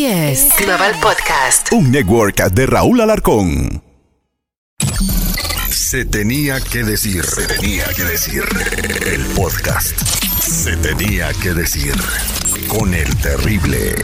Así es. Global Podcast. Un network de Raúl Alarcón. Se tenía que decir. Se tenía que decir. El podcast. Se tenía que decir. Con el terrible.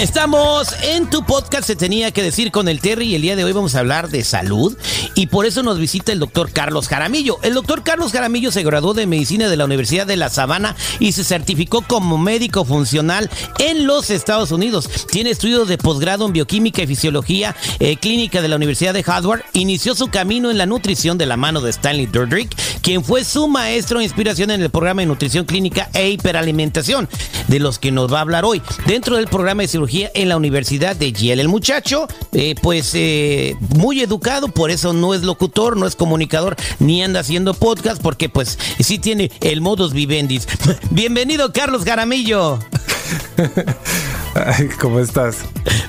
Estamos en tu podcast, se tenía que decir con el Terry y el día de hoy vamos a hablar de salud y por eso nos visita el doctor Carlos Jaramillo. El doctor Carlos Jaramillo se graduó de medicina de la Universidad de La Sabana y se certificó como médico funcional en los Estados Unidos. Tiene estudios de posgrado en bioquímica y fisiología eh, clínica de la Universidad de Harvard. Inició su camino en la nutrición de la mano de Stanley Durdrick, quien fue su maestro e inspiración en el programa de nutrición clínica e hiperalimentación, de los que nos va a hablar hoy. Dentro del programa de cirugía en la Universidad de Yale. El muchacho, eh, pues eh, muy educado, por eso no es locutor, no es comunicador, ni anda haciendo podcast, porque pues sí tiene el modus vivendis. Bienvenido, Carlos Garamillo. ¿Cómo estás?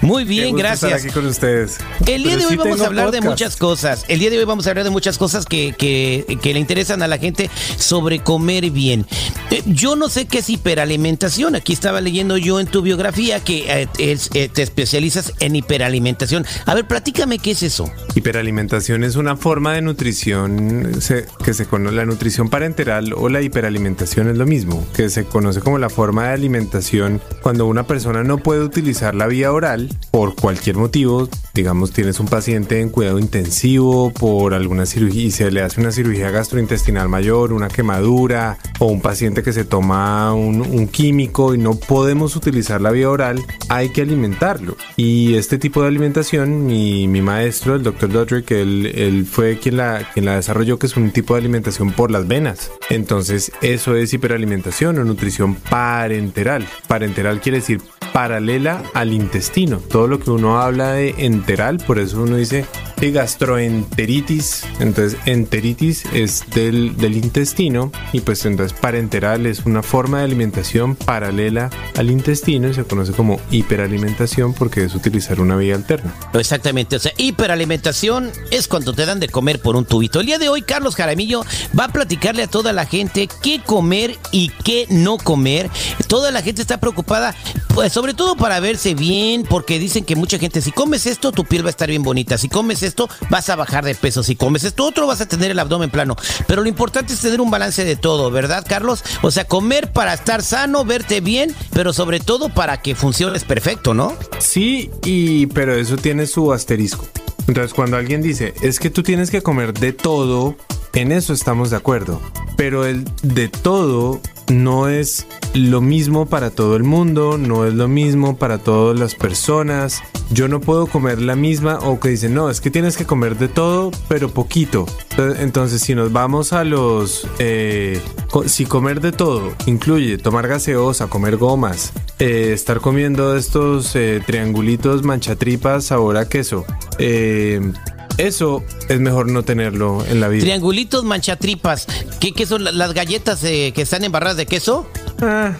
Muy bien, gracias. Estar aquí con ustedes. El día de hoy vamos a hablar de muchas cosas. El día de hoy vamos a hablar de muchas cosas que, que, le interesan a la gente sobre comer bien. Eh, yo no sé qué es hiperalimentación. Aquí estaba leyendo yo en tu biografía que eh, eh, te especializas en hiperalimentación. A ver, platícame qué es eso. Hiperalimentación es una forma de nutrición que se conoce, la nutrición parenteral o la hiperalimentación es lo mismo, que se conoce como la forma de alimentación cuando una persona no puede utilizar la vía oral por cualquier motivo, digamos tienes un paciente en cuidado intensivo por alguna cirugía y se le hace una cirugía gastrointestinal mayor, una quemadura o un paciente que se toma un, químico y no podemos utilizar la vía oral, hay que alimentarlo. Y este tipo de alimentación, mi, mi maestro, el doctor Dodrick, él, él, fue quien la, quien la desarrolló, que es un tipo de alimentación por las venas. Entonces eso es hiperalimentación o nutrición parenteral. Parenteral quiere decir paralela al intestino. Todo lo que uno habla de enteral, por eso uno dice de gastroenteritis. Entonces, enteritis es del, del intestino y pues entonces parenteral es una forma de alimentación paralela al intestino y se conoce como hiperalimentación porque es utilizar una vía alterna. Exactamente, o sea, hiperalimentación es cuando te dan de comer por un tubito. El día de hoy, Carlos Jaramillo va a platicarle a toda la gente qué comer y qué no comer. Toda la gente está preocupada, pues sobre todo para verse bien, porque dicen que mucha gente, si comes esto, tu piel va a estar bien bonita. Si comes esto, vas a bajar de peso. Si comes esto otro, vas a tener el abdomen plano. Pero lo importante es tener un balance de todo, ¿verdad, Carlos? O sea, comer para estar sano, verte bien, pero sobre todo para que funciones perfecto, ¿no? Sí, y pero eso tiene su asterisco. Entonces, cuando alguien dice, es que tú tienes que comer de todo, en eso estamos de acuerdo. Pero el de todo no es lo mismo para todo el mundo, no es lo mismo para todas las personas. Yo no puedo comer la misma o que dicen, no, es que tienes que comer de todo, pero poquito. Entonces, si nos vamos a los... Eh, si comer de todo incluye tomar gaseosa, comer gomas, eh, estar comiendo estos eh, triangulitos manchatripas sabor a queso, eso es mejor no tenerlo en la vida. Triangulitos manchatripas. ¿Qué, qué son las galletas que están embarradas de queso? Ah,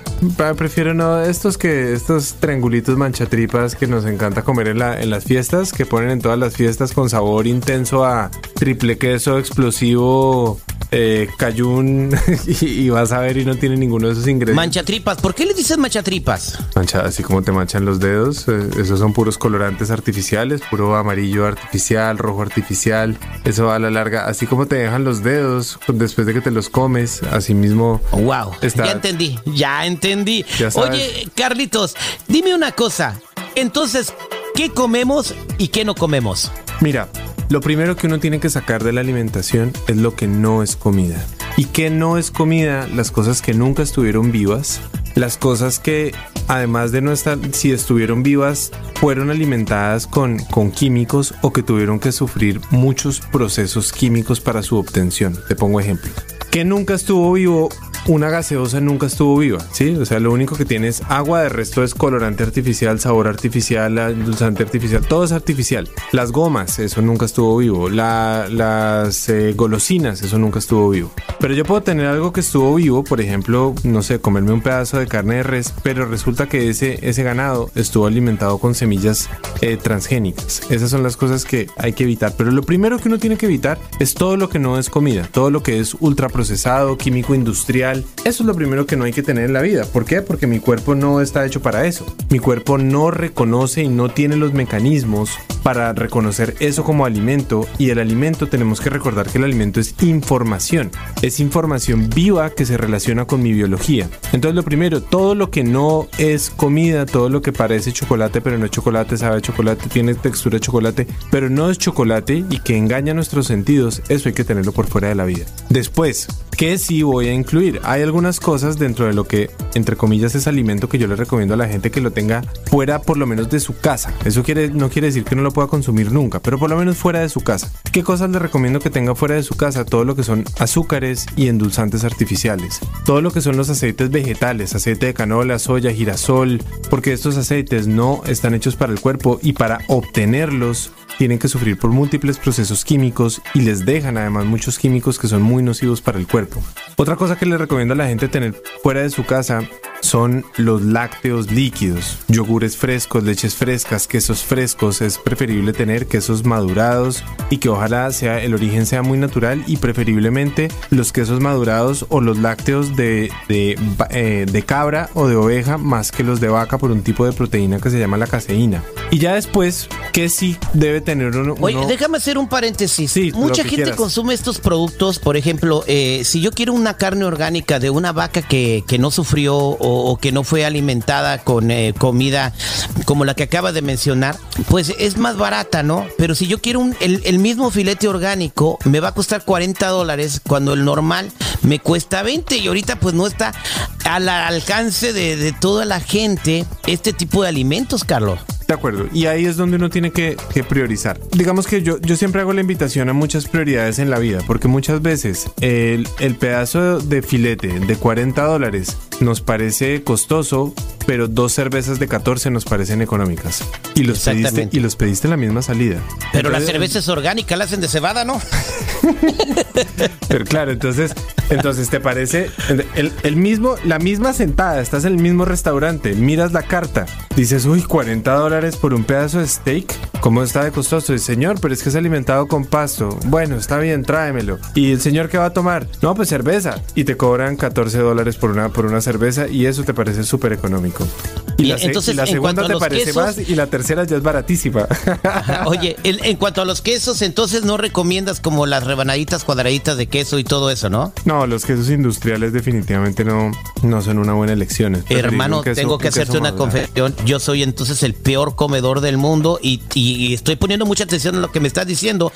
prefiero no estos que estos triangulitos manchatripas que nos encanta comer en, la, en las fiestas, que ponen en todas las fiestas con sabor intenso a triple queso explosivo eh, cayún y, vas a ver y no tiene ninguno de esos ingredientes. Manchatripas, ¿por qué le dices manchatripas? Mancha, así como te manchan los dedos, eh, esos son puros colorantes artificiales, puro amarillo artificial, rojo artificial, eso va a la larga, así como te dejan los dedos después de que te los comes, así mismo. Wow, ya entendí, ya entendí. Oye, Carlitos, dime una cosa. Entonces, ¿qué comemos y qué no comemos? Mira, lo primero que uno tiene que sacar de la alimentación es lo que no es comida. ¿Y qué no es comida? Las cosas que nunca estuvieron vivas, las cosas que además de no estar, si estuvieron vivas, fueron alimentadas con, con químicos o que tuvieron que sufrir muchos procesos químicos para su obtención. Te pongo ejemplo. ¿Qué nunca estuvo vivo una gaseosa nunca estuvo viva, ¿sí? O sea, lo único que tiene es agua, de resto es colorante artificial, sabor artificial, endulzante artificial, todo es artificial. Las gomas, eso nunca estuvo vivo. las eh, golosinas, eso nunca estuvo vivo. Pero yo puedo tener algo que estuvo vivo, por ejemplo, no sé, comerme un pedazo de carne de res, pero resulta que ese, ese ganado estuvo alimentado con semillas eh, transgénicas. Esas son las cosas que hay que evitar. Pero lo primero que uno tiene que evitar es todo lo que no es comida, todo lo que es ultraprocesado, químico industrial, eso es lo primero que no hay que tener en la vida. ¿Por qué? Porque mi cuerpo no está hecho para eso. Mi cuerpo no reconoce y no tiene los mecanismos para reconocer eso como alimento y el alimento tenemos que recordar que el alimento es información, es información viva que se relaciona con mi biología. Entonces lo primero, todo lo que no es comida, todo lo que parece chocolate pero no es chocolate, sabe a chocolate, tiene textura de chocolate, pero no es chocolate y que engaña nuestros sentidos, eso hay que tenerlo por fuera de la vida. Después, ¿qué sí voy a incluir? Hay algunas cosas dentro de lo que, entre comillas, es alimento que yo le recomiendo a la gente que lo tenga fuera por lo menos de su casa. Eso quiere, no quiere decir que no lo pueda consumir nunca, pero por lo menos fuera de su casa. ¿Qué cosas le recomiendo que tenga fuera de su casa? Todo lo que son azúcares y endulzantes artificiales. Todo lo que son los aceites vegetales, aceite de canola, soya, girasol, porque estos aceites no están hechos para el cuerpo y para obtenerlos tienen que sufrir por múltiples procesos químicos y les dejan además muchos químicos que son muy nocivos para el cuerpo. Otra cosa que le recomiendo a la gente tener fuera de su casa son los lácteos líquidos, yogures frescos, leches frescas, quesos frescos. Es preferible tener quesos madurados y que ojalá sea el origen sea muy natural y preferiblemente los quesos madurados o los lácteos de, de, eh, de cabra o de oveja más que los de vaca por un tipo de proteína que se llama la caseína. Y ya después, ¿qué sí debe tener uno? Oye, déjame hacer un paréntesis. Sí, Mucha gente quieras. consume estos productos, por ejemplo, eh, si yo quiero una carne orgánica de una vaca que, que no sufrió o o, que no fue alimentada con eh, comida como la que acaba de mencionar, pues es más barata, ¿no? Pero si yo quiero un, el, mismo filete orgánico, me va a costar 40 dólares cuando el normal me cuesta 20 y ahorita pues no está al alcance de, de toda la gente este tipo de alimentos, Carlos. De acuerdo. Y ahí es donde uno tiene que, priorizar. Digamos que yo, yo siempre hago la invitación a muchas prioridades en la vida, porque muchas veces el, el pedazo de filete de 40 dólares nos parece costoso, pero dos cervezas de 14 nos parecen económicas. Y los pediste, y los pediste en la misma salida. Pero la cerveza es orgánica, la hacen de cebada, ¿no? pero claro, entonces, entonces te parece el, el, mismo, la misma sentada, estás en el mismo restaurante, miras la carta, dices, uy, 40 dólares por un pedazo de steak. ¿Cómo está de costoso? El señor, pero es que es alimentado con pasto. Bueno, está bien, tráemelo. ¿Y el señor qué va a tomar? No, pues cerveza. Y te cobran 14 dólares por una, por una cerveza y eso te parece súper económico. Y, la, entonces, la segunda te parece más y la tercera ya es baratísima. Oye, en, cuanto a los quesos, entonces no recomiendas como las rebanaditas cuadraditas de queso y todo eso, ¿no? No, los quesos industriales definitivamente no, no son una buena elección. Hermano, tengo que hacerte una confesión. Yo soy entonces el peor comedor del mundo y, y estoy poniendo mucha atención a lo que me estás diciendo.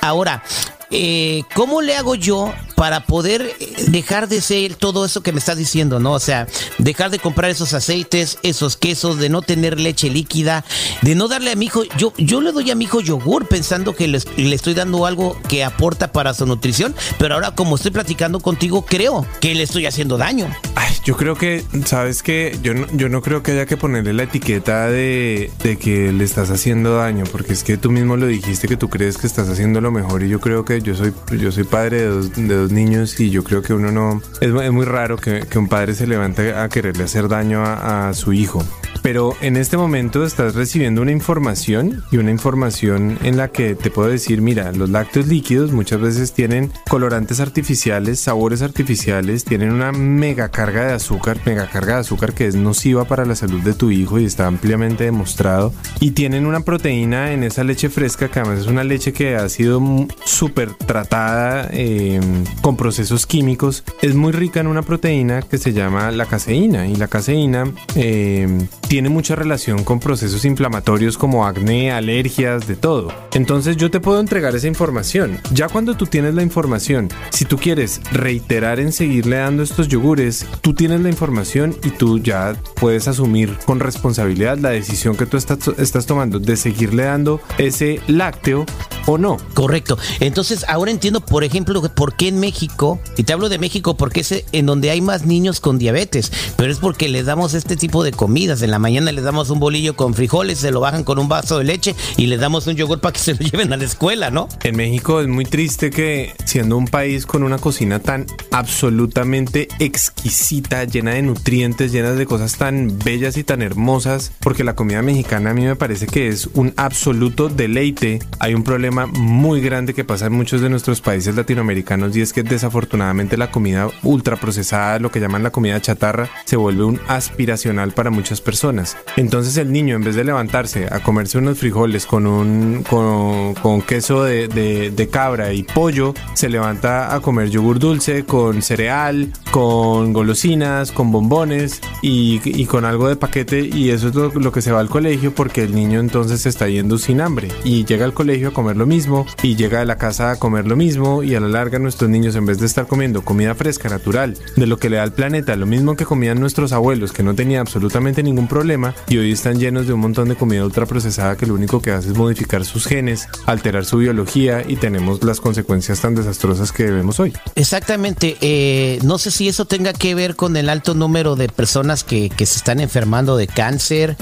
Ahora, eh, ¿cómo le hago yo para poder eh, dejar de ser todo eso que me estás diciendo, ¿no? O sea, dejar de comprar esos aceites, esos quesos, de no tener leche líquida, de no darle a mi hijo, yo, yo le doy a mi hijo yogur pensando que le, estoy dando algo que aporta para su nutrición, pero ahora como estoy platicando contigo, creo que le estoy haciendo daño. Ay, yo creo que, ¿sabes qué? Yo no, yo no creo que haya que ponerle la etiqueta de, de que le estás haciendo daño, porque es que tú mismo lo dijiste que tú crees que estás haciendo lo mejor y yo creo que yo soy, yo soy padre de dos, de dos niños y yo creo que uno no... Es, es muy raro que, un padre se levante a quererle hacer daño a su hijo. Pero en este momento estás recibiendo una información y una información en la que te puedo decir, mira, los lácteos líquidos muchas veces tienen colorantes artificiales, sabores artificiales, tienen una mega carga de azúcar, mega carga de azúcar que es nociva para la salud de tu hijo y está ampliamente demostrado. Y tienen una proteína en esa leche fresca que además es una leche que ha sido súper tratada eh, con procesos químicos. Es muy rica en una proteína que se llama la caseína y la caseína eh, tiene mucha relación con procesos inflamatorios como acné, alergias, de todo. Entonces yo te puedo entregar esa información. Ya cuando tú tienes la información, si tú quieres reiterar en seguirle dando estos yogures, tú tienes la información y tú ya puedes asumir con responsabilidad la decisión que tú estás, estás tomando de seguirle dando ese lácteo o no. Correcto. Entonces ahora entiendo, por ejemplo, por qué en México, y te hablo de México porque es en donde hay más niños con diabetes, pero es porque les damos este tipo de comidas en la mañana les damos un bolillo con frijoles, se lo bajan con un vaso de leche y les damos un yogur para que se lo lleven a la escuela, ¿no? En México es muy triste que siendo un país con una cocina tan absolutamente exquisita, llena de nutrientes, llena de cosas tan bellas y tan hermosas, porque la comida mexicana a mí me parece que es un absoluto deleite. Hay un problema muy grande que pasa en muchos de nuestros países latinoamericanos y es que desafortunadamente la comida ultraprocesada, lo que llaman la comida chatarra, se vuelve un aspiracional para muchas personas. Entonces el niño en vez de levantarse a comerse unos frijoles con un con, queso de, cabra y pollo, se levanta a comer yogur dulce con cereal, con golosinas, con bombones y, con algo de paquete y eso es lo, que se va al colegio porque el niño entonces está yendo sin hambre y llega al colegio a comer lo mismo y llega a la casa a comer lo mismo y a la larga nuestros niños en vez de estar comiendo comida fresca, natural, de lo que le da al planeta, lo mismo que comían nuestros abuelos que no tenían absolutamente ningún problema y hoy están llenos de un montón de comida ultraprocesada que lo único que hace es modificar sus genes, alterar su biología y tenemos las consecuencias tan desastrosas que vemos hoy. Exactamente, eh, no sé si eso tenga que ver con el alto número de personas que, que se están enfermando de cáncer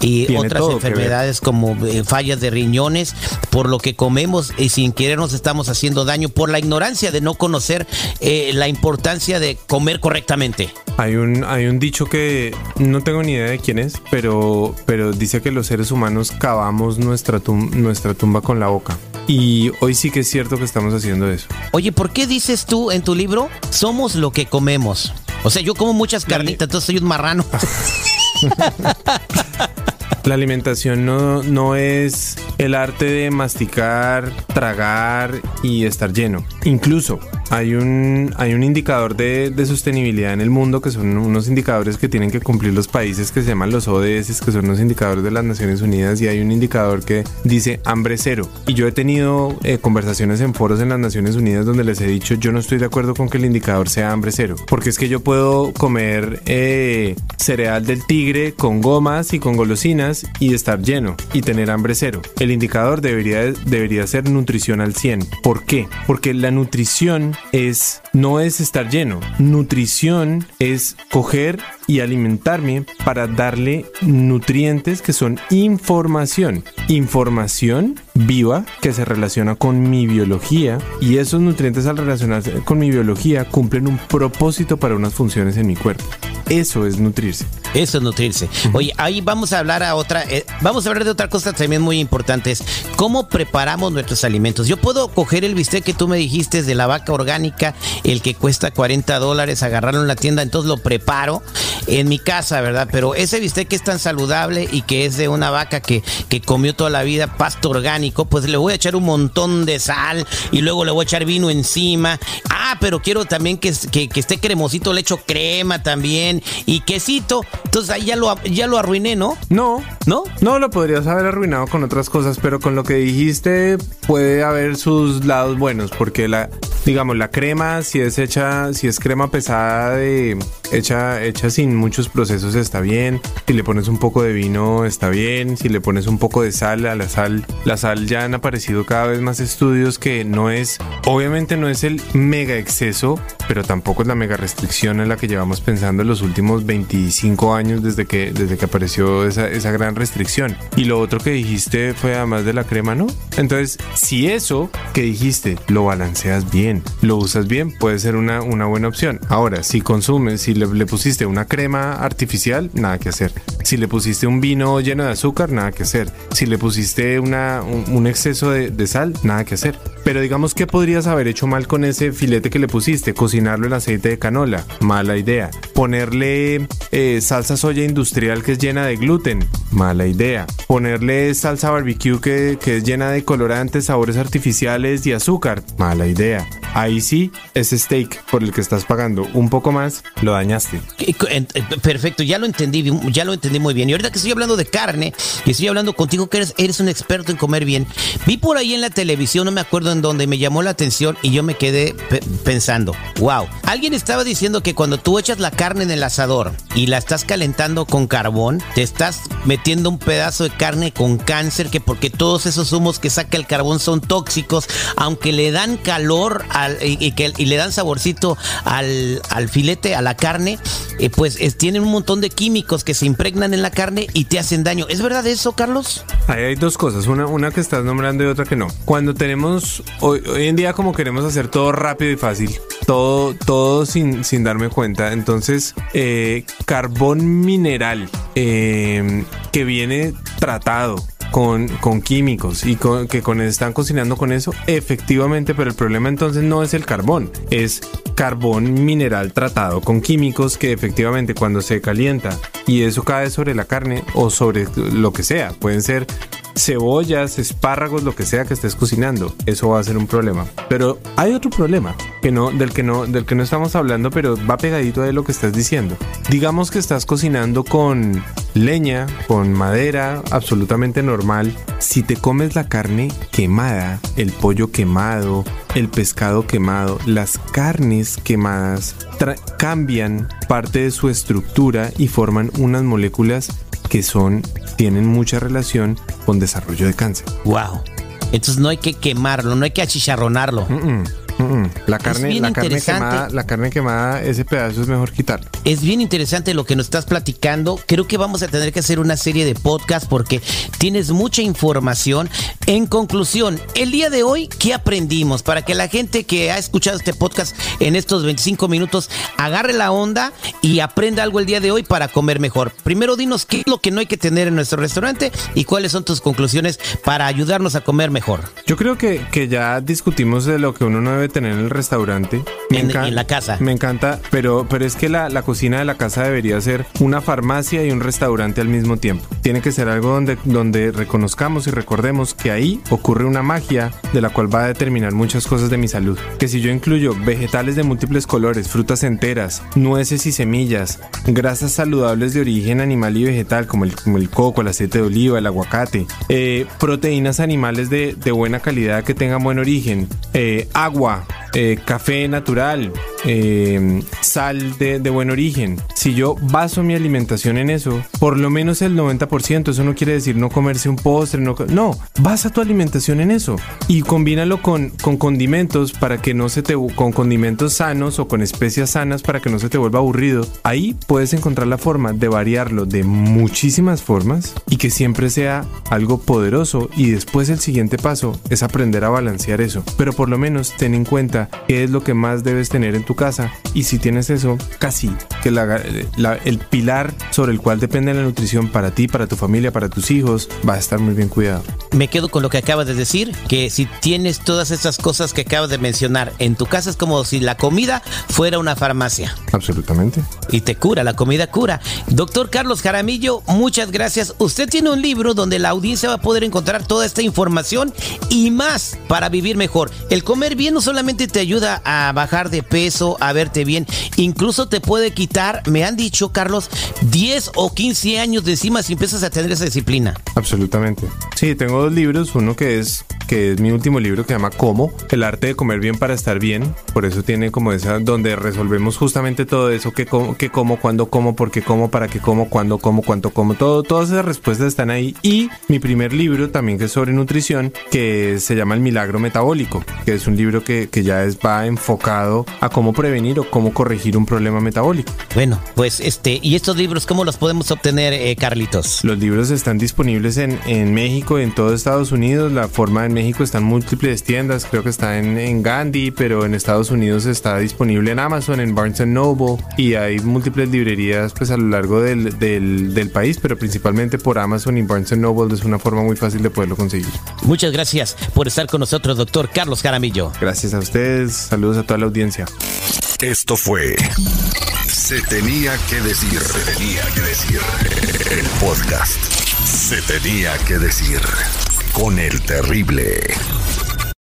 y otras enfermedades como eh, fallas de riñones, por lo que comemos y sin querer nos estamos haciendo daño por la ignorancia de no conocer eh, la importancia de comer correctamente. Hay un, hay un dicho que no tengo ni idea de quién es, pero, pero dice que los seres humanos cavamos nuestra, nuestra tumba con la boca. Y hoy sí que es cierto que estamos haciendo eso. Oye, ¿por qué dices tú en tu libro, somos lo que comemos? O sea, yo como muchas carnitas, entonces soy un marrano. La alimentación no, no es el arte de masticar, tragar y estar lleno. Incluso hay un, hay un indicador de, sostenibilidad en el mundo que son unos indicadores que tienen que cumplir los países que se llaman los ODS, que son los indicadores de las Naciones Unidas, y hay un indicador que dice hambre cero. Y yo he tenido eh, conversaciones en foros en las Naciones Unidas donde les he dicho yo no estoy de acuerdo con que el indicador sea hambre cero, porque es que yo puedo comer eh, cereal del tigre con gomas y con golosinas y estar lleno y tener hambre cero. El indicador debería, debería ser nutrición al 100. ¿Por qué? Porque la nutrición es no es estar lleno. Nutrición es coger y alimentarme para darle nutrientes que son información. Información viva que se relaciona con mi biología y esos nutrientes al relacionarse con mi biología cumplen un propósito para unas funciones en mi cuerpo. Eso es nutrirse. Eso es nutrirse. Oye, ahí vamos a hablar a otra, eh, vamos a hablar de otra cosa también muy importante, es cómo preparamos nuestros alimentos. Yo puedo coger el bistec que tú me dijiste de la vaca orgánica, el que cuesta 40 dólares, agarrarlo en la tienda, entonces lo preparo en mi casa, ¿verdad? Pero ese bistec que es tan saludable y que es de una vaca que, que comió toda la vida pasto orgánico, pues le voy a echar un montón de sal y luego le voy a echar vino encima. Ah, pero quiero también que, que, que esté cremosito, le echo crema también y quesito. Entonces ahí ya lo, ya lo arruiné, ¿no? No. ¿No? No, lo podrías haber arruinado con otras cosas, pero con lo que dijiste puede haber sus lados buenos, porque la, digamos, la crema, si es hecha, si es crema pesada de hecha, hecha sin muchos procesos está bien. Si le pones un poco de vino está bien. Si le pones un poco de sal a la sal, la sal ya han aparecido cada vez más estudios que no es, obviamente no es el mega exceso, pero tampoco es la mega restricción en la que llevamos pensando en los últimos 25 años desde que, desde que apareció esa, esa gran restricción. Y lo otro que dijiste fue además de la crema, ¿no? Entonces, si eso que dijiste lo balanceas bien, lo usas bien, puede ser una, una buena opción. Ahora, si consumes, si le, pusiste una crema artificial, nada que hacer. Si le pusiste un vino lleno de azúcar, nada que hacer. Si le pusiste un, exceso de sal, nada que hacer. Pero digamos que podrías haber hecho mal con ese filete que le pusiste, cocinarlo en aceite de canola, mala idea. Ponerle eh, salsa soya industrial que es llena de gluten, mala idea. Ponerle salsa barbecue que, que es llena de colorantes, sabores artificiales y azúcar, mala idea. Ahí sí, ese steak por el que estás pagando un poco más, lo dañaste. Perfecto, ya lo entendí, ya lo entendí muy bien. Y ahorita que estoy hablando de carne, y estoy hablando contigo que eres, eres un experto en comer bien, vi por ahí en la televisión, no me acuerdo en dónde, me llamó la atención y yo me quedé pensando, wow, alguien estaba diciendo que cuando tú echas la carne en el asador y la estás calentando con carbón, te estás metiendo un pedazo de carne con cáncer, que porque todos esos humos que saca el carbón son tóxicos, aunque le dan calor y, que, le dan saborcito al, filete, a la carne, eh, pues tienen un montón de químicos que se impregnan en la carne y te hacen daño. ¿Es verdad eso, Carlos? Hay dos cosas, una, una que estás nombrando y otra que no. Cuando tenemos, hoy, en día como queremos hacer todo rápido y fácil, todo, todo sin, sin darme cuenta, entonces eh, carbón mineral eh, que viene tratado con, con químicos y que con, están cocinando con eso, efectivamente, pero el problema entonces no es el carbón, es carbón mineral tratado con químicos que efectivamente cuando se calienta y eso cae sobre la carne o sobre lo que sea, pueden ser cebollas, espárragos, lo que sea que estés cocinando, eso va a ser un problema. Pero hay otro problema que no, del que no, del que no estamos hablando, pero va pegadito de lo que estás diciendo. Digamos que estás cocinando con leña, con madera, absolutamente normal. Si te comes la carne quemada, el pollo quemado, el pescado quemado, las carnes quemadas cambian parte de su estructura y forman unas moléculas que son tienen mucha relación con desarrollo de cáncer. Wow. Entonces no hay que quemarlo, no hay que achicharronarlo. La carne, la carne quemada, la carne quemada, ese pedazo es mejor quitarlo. Es bien interesante lo que nos estás platicando. Creo que vamos a tener que hacer una serie de podcasts porque tienes mucha información. En conclusión, el día de hoy, ¿qué aprendimos? Para que la gente que ha escuchado este podcast en estos 25 minutos agarre la onda y aprenda algo el día de hoy para comer mejor. Primero dinos qué es lo que no hay que tener en nuestro restaurante y cuáles son tus conclusiones para ayudarnos a comer mejor. Yo creo que, que ya discutimos de lo que uno no debe tener en el restaurante. en, la casa. Me encanta, pero, pero es que la, la, cocina de la casa debería ser una farmacia y un restaurante al mismo tiempo. Tiene que ser algo donde, donde reconozcamos y recordemos que ahí ocurre una magia de la cual va a determinar muchas cosas de mi salud. Que si yo incluyo vegetales de múltiples colores, frutas enteras, nueces y semillas, grasas saludables de origen animal y vegetal como el, como el coco, el aceite de oliva, el aguacate, eh, proteínas animales de, de, buena calidad que tengan buen origen, eh, agua, Москва. Eh, café natural, eh, sal de, buen origen. Si yo baso mi alimentación en eso, por lo menos el 90%, eso no quiere decir no comerse un postre, no, no basa tu alimentación en eso y combínalo con, con condimentos para que no se te, con condimentos sanos o con especias sanas para que no se te vuelva aburrido. Ahí puedes encontrar la forma de variarlo de muchísimas formas y que siempre sea algo poderoso y después el siguiente paso es aprender a balancear eso. Pero por lo menos ten en cuenta qué es lo que más debes tener en tu casa y si tienes eso, casi que el pilar sobre el cual depende la nutrición para ti, para tu familia, para tus hijos, va a estar muy bien cuidado. Me quedo con lo que acabas de decir, que si tienes todas esas cosas que acabas de mencionar en tu casa es como si la comida fuera una farmacia. Absolutamente. Y te cura, la comida cura. Doctor Carlos Jaramillo, muchas gracias. Usted tiene un libro donde la audiencia va a poder encontrar toda esta información y más para vivir mejor. El comer bien no solamente te ayuda a bajar de peso, a verte bien, incluso te puede quitar, me han dicho, Carlos, 10 o 15 años de encima si empiezas a tener esa disciplina. Absolutamente. Sí, tengo dos libros, uno que es que es mi último libro que se llama Cómo, el arte de comer bien para estar bien. Por eso tiene como esa, donde resolvemos justamente todo eso, que como, que como, cuándo como, por qué como, para qué como, cuándo como, cuánto como, todo, todas esas respuestas están ahí. Y mi primer libro también que es sobre nutrición, que se llama El Milagro Metabólico, que es un libro que, que ya es, va enfocado a cómo prevenir o cómo corregir un problema metabólico. Bueno, pues este, ¿y estos libros cómo los podemos obtener, eh, Carlitos? Los libros están disponibles en, en México, en todo Estados Unidos, la forma en México están múltiples tiendas, creo que está en, en, Gandhi, pero en Estados Unidos está disponible en Amazon, en Barnes Noble y hay múltiples librerías pues a lo largo del, del, del país, pero principalmente por Amazon y Barnes Noble es una forma muy fácil de poderlo conseguir. Muchas gracias por estar con nosotros, doctor Carlos Jaramillo. Gracias a ustedes, saludos a toda la audiencia. Esto fue Se tenía que decir, se tenía que decir el podcast. Se tenía que decir con el terrible.